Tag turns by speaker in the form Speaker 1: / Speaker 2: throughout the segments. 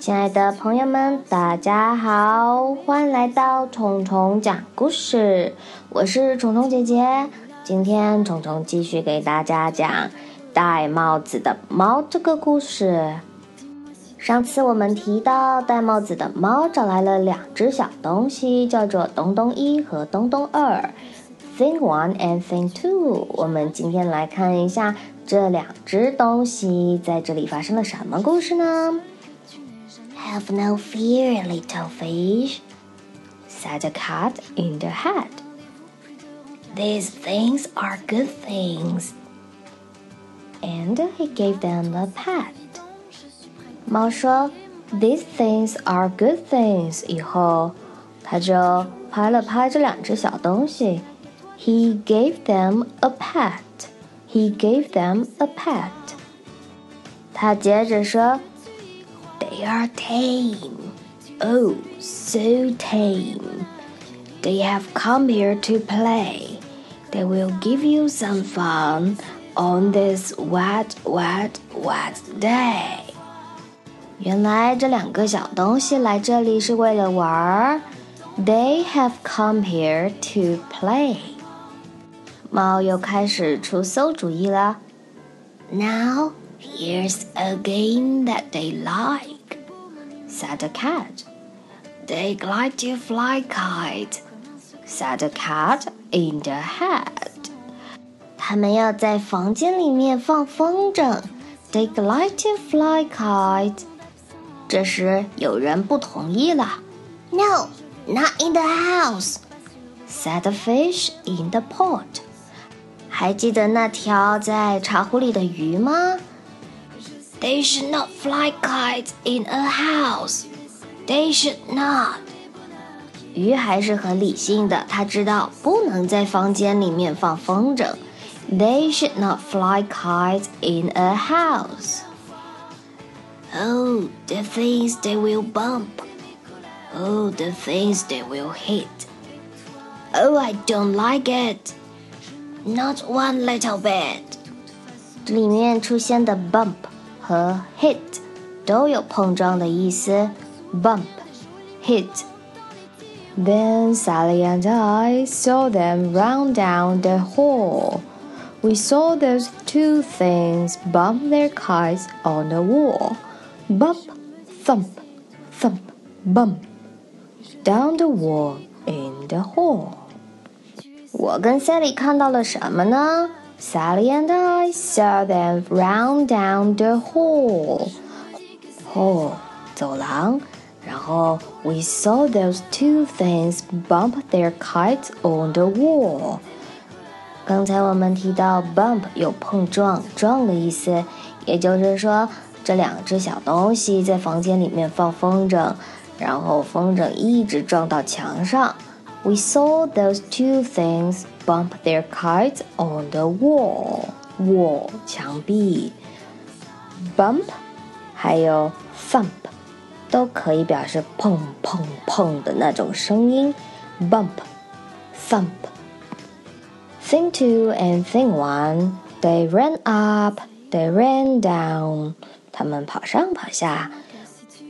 Speaker 1: 亲爱的朋友们，大家好，欢迎来到虫虫讲故事。我是虫虫姐姐，今天虫虫继续给大家讲戴帽子的猫这个故事。上次我们提到，戴帽子的猫找来了两只小东西，叫做东东一和东东二，Thing One and Thing Two。我们今天来看一下这两只东西在这里发生了什么故事呢
Speaker 2: ？Have no fear, little fish, said the cat in the hat. These things are good things.
Speaker 1: And he gave them a pat. 猫说：“These things are good things。”以后，他就拍了拍这两只小东西。He gave them a pat. He gave them a pat. 他接着说。
Speaker 2: they are tame. Oh, so tame. They have come here to play. They will give you some fun on this wet, wet, wet day.
Speaker 1: 原来这两个小东西来这里是为了玩儿。They have come here to play. 猫又开始出馊主意了。
Speaker 2: Now here's a game that they like said the cat. They'd like to fly kite, said the cat in the hat.
Speaker 1: 他们要在房间里面放风筝。They'd like to fly kite. 这时有人不同意了。
Speaker 2: No, not in the house,
Speaker 1: said the fish in the pot. 还记得那条在茶壶里的鱼吗
Speaker 2: ？they should not fly kites in a house. They should not.
Speaker 1: 鱼还是很理性的，他知道不能在房间里面放风筝。They should not fly kites in a house.
Speaker 2: Oh, the things they will bump. Oh, the things they will hit. Oh, I don't like it. Not one little bit.
Speaker 1: 里面出现的 bump 和 hit 都有碰撞的意思，bump hit。Then Sally and I saw them run down the hall. We saw those two things bump their kites on the wall. Bump, thump, thump, bump. Down the wall in the hall. 我跟 Sally 看到了什么呢 ？Sally and I saw them run down the hall. Hall 走廊，然后 we saw those two things bump their kites on the wall. 刚才我们提到 bump 有碰撞、撞的意思，也就是说这两只小东西在房间里面放风筝，然后风筝一直撞到墙上。We saw those two things bump their kites on the wall. Wall 墙壁，bump 还有 thump 都可以表示砰砰砰的那种声音。Bump, thump. Thing two and thing one, they ran up, they ran down. 他们跑上跑下。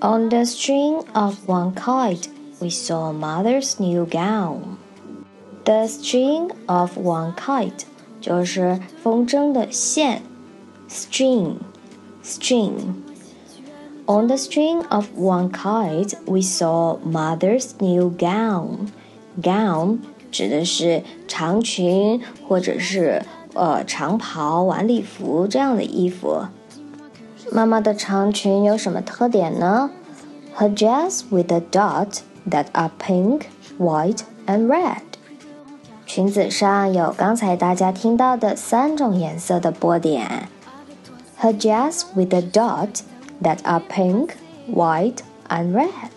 Speaker 1: On the string of one kite we saw mother's new gown. The string of one kite 就是风筝的线，string string. On the string of one kite, we saw mother's new gown. Gown 指的是长裙或者是呃长袍、晚礼服这样的衣服。妈妈的长裙有什么特点呢？Her dress with a dot that are pink, white, and red。裙子上有刚才大家听到的三种颜色的波点。Her dress with a dot that are pink, white, and red.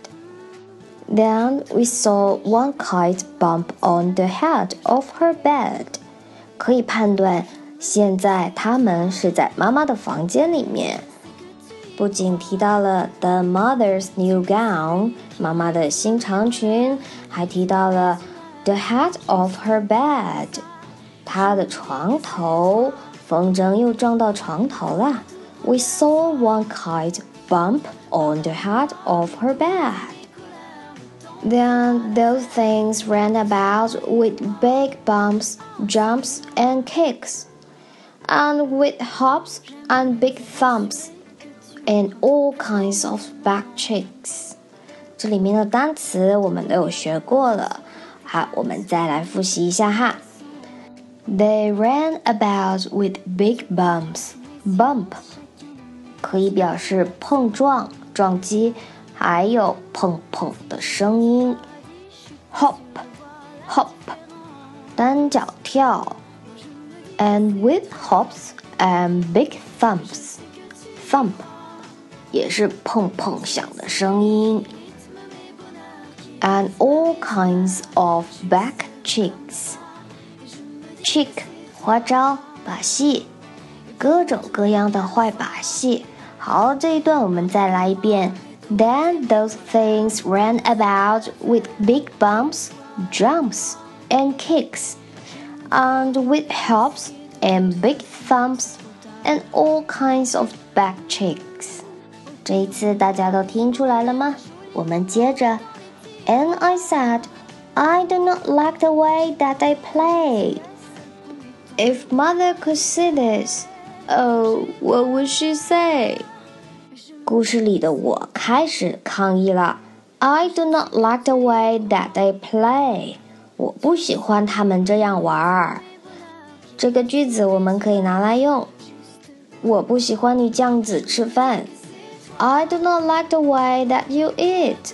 Speaker 1: Then we saw one kite bump on the head of her bed. 可以判断，现在他们是在妈妈的房间里面。 不仅提到了 the mother's new gown，妈妈的新长裙，还提到了 the head of her bed，她的床头。风筝又撞到床头了。We saw one kite bump on the head of her bed. Then those things ran about with big bumps, jumps, and kicks, and with hops and big thumps, and all kinds of back kicks. 这里面的单词我们都有学过了，好，我们再来复习一下哈。They ran about with big bumps. Bump 可以表示碰撞、撞击。还有砰砰的声音，hop hop 单脚跳，and with hops and big thumps thump 也是砰砰响的声音，and all kinds of back tricks trick 花招把戏，各种各样的坏把戏。好，这一段我们再来一遍。Then those things ran about with big bumps, jumps, and kicks, and with hops and big thumps, and all kinds of back kicks. 这一次大家都听出来了吗？我们接着，And I said, I do not like the way that they play. If mother could see this, oh, what would she say? 故事里的我开始抗议了。I do not like the way that they play。我不喜欢他们这样玩儿。这个句子我们可以拿来用。我不喜欢你这样子吃饭。I do not like the way that you eat。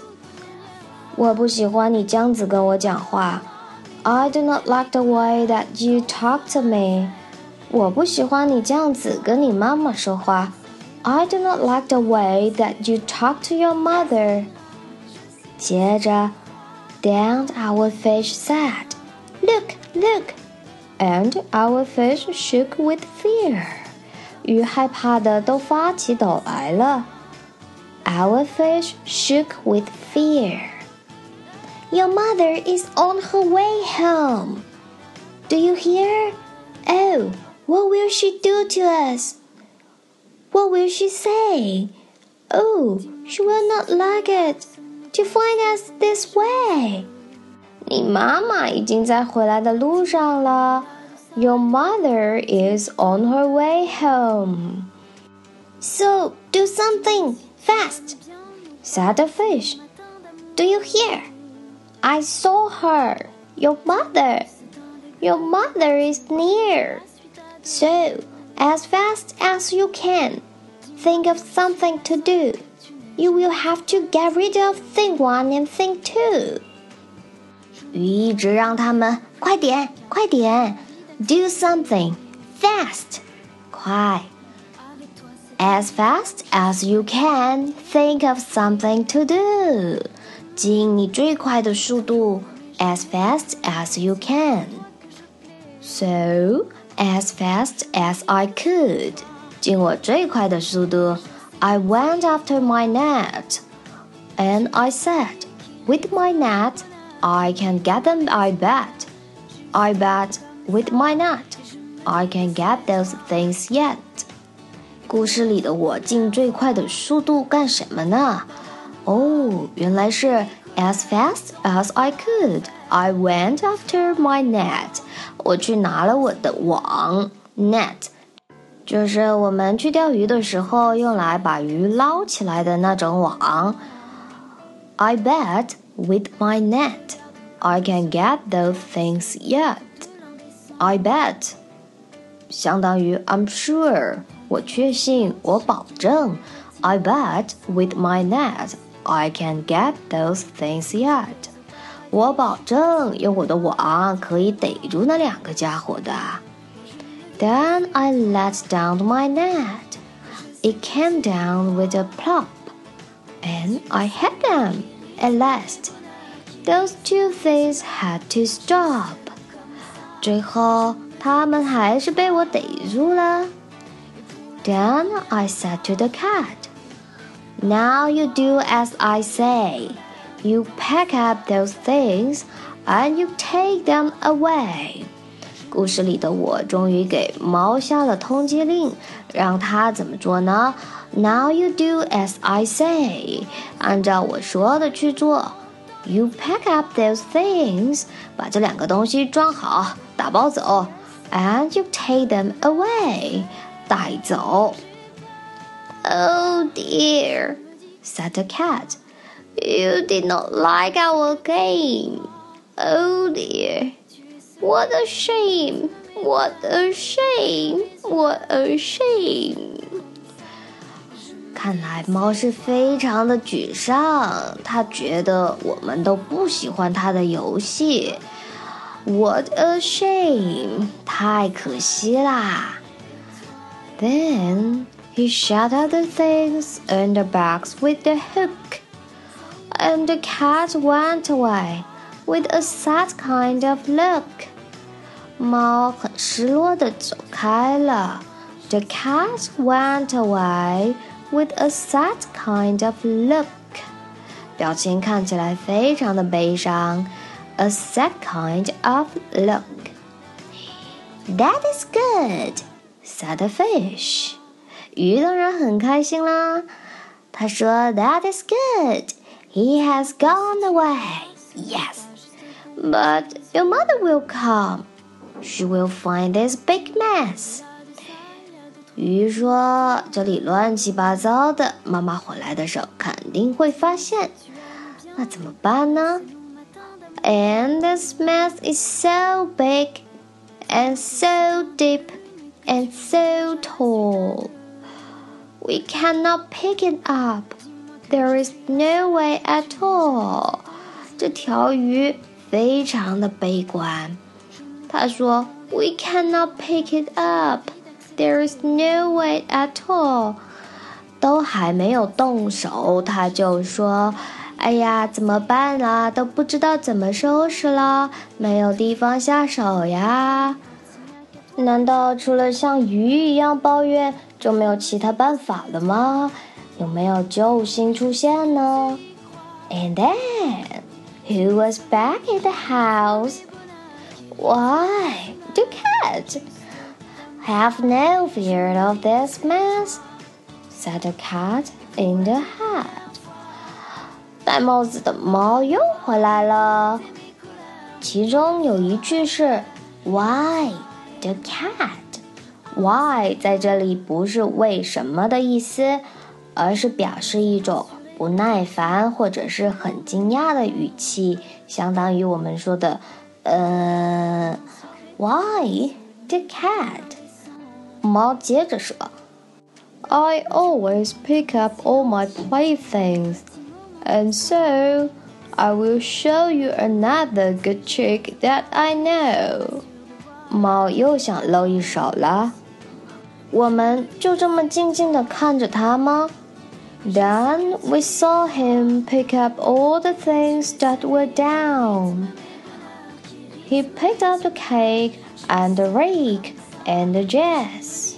Speaker 1: 我不喜欢你这样子跟我讲话。I do not like the way that you talk to me。我不喜欢你这样子跟你妈妈说话。I do not like the way that you talk to your mother. 接着，then our fish said, "Look, look," and our fish shook with fear. 鱼害怕的都发起抖来了。 Our fish shook with fear. Your mother is on her way home. Do you hear? Oh, what will she do to us? What will she say? Oh, she will not like it to find us this way. 你妈妈已经在回来的路上了。Your mother is on her way home. So do something fast, said the fish. Do you hear? I saw her, your mother. Your mother is near. So as fast as you can. Think of something to do. You will have to get rid of thing one and thing two. 鱼一直让他们快点，快点，do something fast，快。 As fast as you can, think of something to do. 尽你最快的速度，as fast as you can. So as fast as I could，尽我最快的速度。I went after my net, and I said, with my net, I can get them. I bet. I bet with my net, I can get those things yet. 故事里的我尽最快的速度干什么呢？哦，原来是 as fast as I could. I went after my net. 我去拿了我的网 net，就是我们去钓鱼的时候用来把鱼捞起来的那种网。I bet with my net I can get those things yet. I bet 相当于 I'm sure，我确信，我保证。I bet with my net I can get those things yet. 我保证用我的网可以逮住那两个家伙的。Then I let down my net. It came down with a plop, and I had them at last. Those two things had to stop. 最后，他们还是被我逮住了。 Then I said to the cat, "Now you do as I say." You pack up those things and you take them away. 故事里的我终于给猫下了通缉令，让它怎么做呢？Now you do as I say，按照我说的去做。You pack up those things，把这两个东西装好，打包走。And you take them away， 带走。Oh dear, said the cat. You did not like our game. Oh dear. What a shame! What a shame! What a shame! 看来猫是非常的沮丧，它觉得我们都不喜欢它的游戏。What a shame！太可惜啦。Then he shut out the things in the box with the hook, and the cat went away with a sad kind of look. 猫很失落的走开了。The cat went away with a sad kind of look. 表情看起来非常的悲伤。A sad kind of look. That is good, said the fish. 鱼当然很开心啦。他说：“That is good. He has gone away. Yes, but your mother will come. She will find this big mess.” 鱼说：“这里乱七八糟的，妈妈回来的时候肯定会发现。那怎么办呢？And this mess is so big and so deep And so tall. We cannot pick it up. There is no way at all. 这条鱼非常的悲观。他说：“We cannot pick it up. There is no way at all。”都还没有动手，他就说：“哎呀，怎么办啦？都不知道怎么收拾了，没有地方下手呀。”难道除了像鱼一样抱怨？就没有其他办法了吗？有没有救星出现呢？And then, who was back in the house? Why, the cat. Have no fear of this mess, said the cat in the hat. 戴帽子的猫又回来了，其中有一句是 Why, the cat. Why 在这里不是为什么的意思，而是表示一种不耐烦或者是很惊讶的语气，相当于我们说的呃，Why the cat？猫接着说，I always pick up all my playthings, and so I will show you another good trick that I know. 猫又想露一手了。我们就这么静静地看着他吗？Then we saw him pick up all the things that were down. He picked up the cake and the rake and the dress.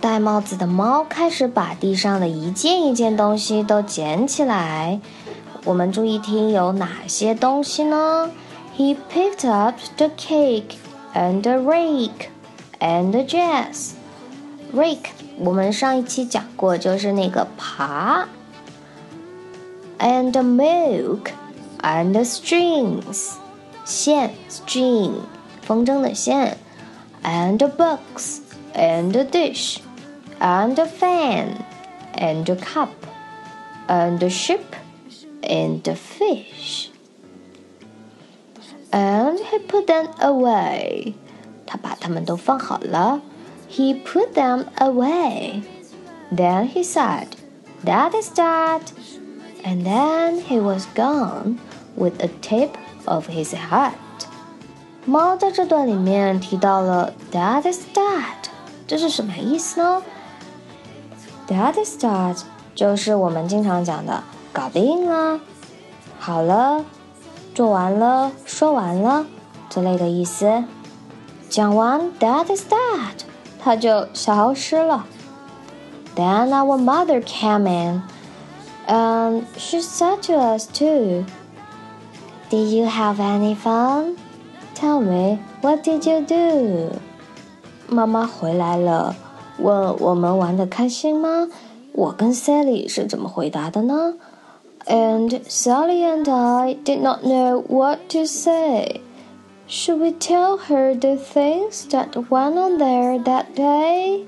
Speaker 1: 戴帽子的猫开始把地上的一件一件东西都捡起来。我们注意听有哪些东西呢？He picked up the cake and the rake and the dress. Rake，我们上一期讲过，就是那个耙。And milk and strings，线 string，风筝的线。And books and dish and fan and cup and ship and fish. And he put them away，他把它们都放好了。he put them away. Then he said, That is that. And then he was gone with a tip of his hat. 猫在这段里面提到了 "That is that"，这是什么意思呢？"That is that" 就是我们经常讲的“搞定了”、“好了”、“ 做完了”、“说完了”之类的意思。讲完 "That is that"。它就消失了。Then our mother came in, and she said to us too, "Did you have any fun? Tell me, what did you do? 妈妈回来了，问我们玩的开心吗？我跟 Sally 是怎么回答的呢 ？And Sally and I did not know what to say. Should we tell her the things that went on there that day?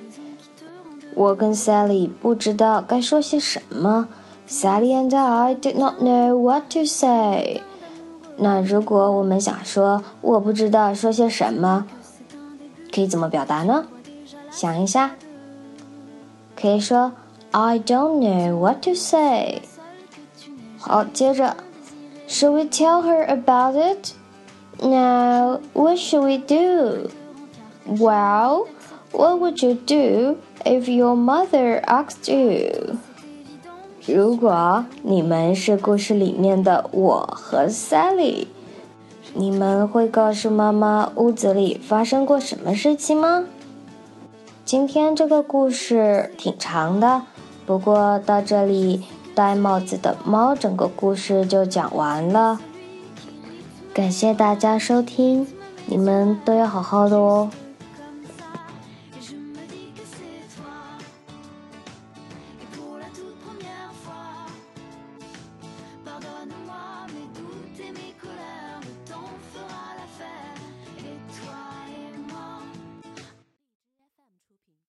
Speaker 1: 我跟 Sally 不知道该说些什么。Sally and I did not know what to say. 那如果我们想说我不知道说些什么，可以怎么表达呢？想一下，可以说 I don't know what to say。 好，接着，Should we tell her about it? Now, what should we do? Well, what would you do if your mother asked you? 如果你们是故事里面的我和 Sally，你们会告诉妈妈屋子里发生过什么事情吗？今天这个故事挺长的，不过到这里，戴帽子的猫整个故事就讲完了。感谢大家收听，你们都要好好的哦。